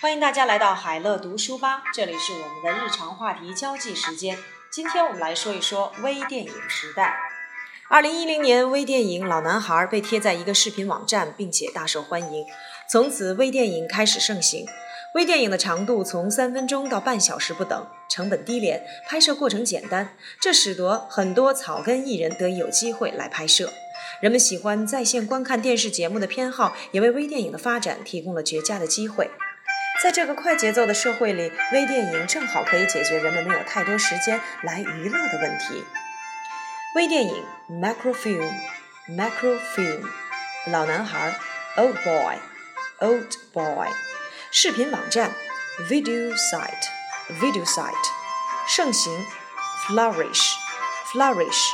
欢迎大家来到海乐读书吧，这里是我们的日常话题交际时间。今天我们来说一说微电影时代。二零一零年，微电影《老男孩》被贴在一个视频网站，并且大受欢迎，从此微电影开始盛行。微电影的长度从三分钟到半小时不等，成本低廉，拍摄过程简单，这使得很多草根艺人得以有机会来拍摄。人们喜欢在线观看电视节目的偏好，也为微电影的发展提供了绝佳的机会。在这个快节奏的社会里，微电影正好可以解决人们没有太多时间来娱乐的问题。微电影 （macrofilm），macrofilm，老男孩 （old boy），old boy，视频网站 （video site），video site，盛行 （flourish），flourish，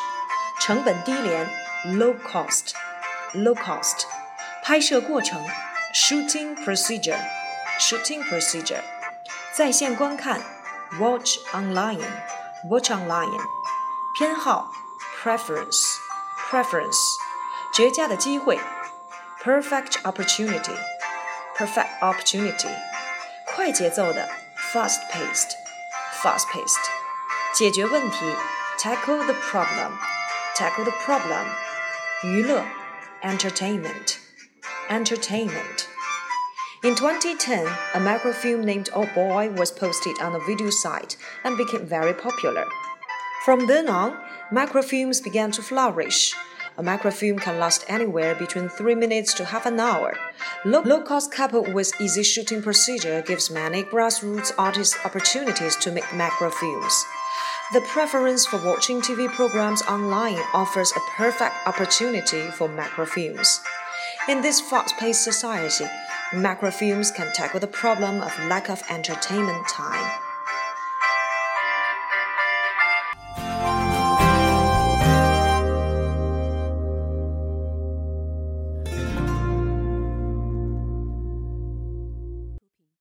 成本低廉 （low cost），low cost，拍摄过程 （shooting procedure）。Shooting procedure，在线观看，watch online，watch online，偏好，preference，preference，绝佳的机会，perfect opportunity，perfect opportunity，快节奏的，fast paced，fast paced，解决问题，tackle the problem，tackle the problem，娱乐，entertainment，entertainment。 In 2010, a microfilm named Oh Boy was posted on a video site and became very popular. From then on, microfilms began to flourish. A microfilm can last anywhere between 3 minutes to half an hour. Low, low cost coupled with easy shooting procedure gives many grassroots artists opportunities to make macrofilms. The preference for watching TV programs online offers a perfect opportunity for macrofilms. In this fast paced society, Macrofilms can tackle the problem of lack of entertainment time.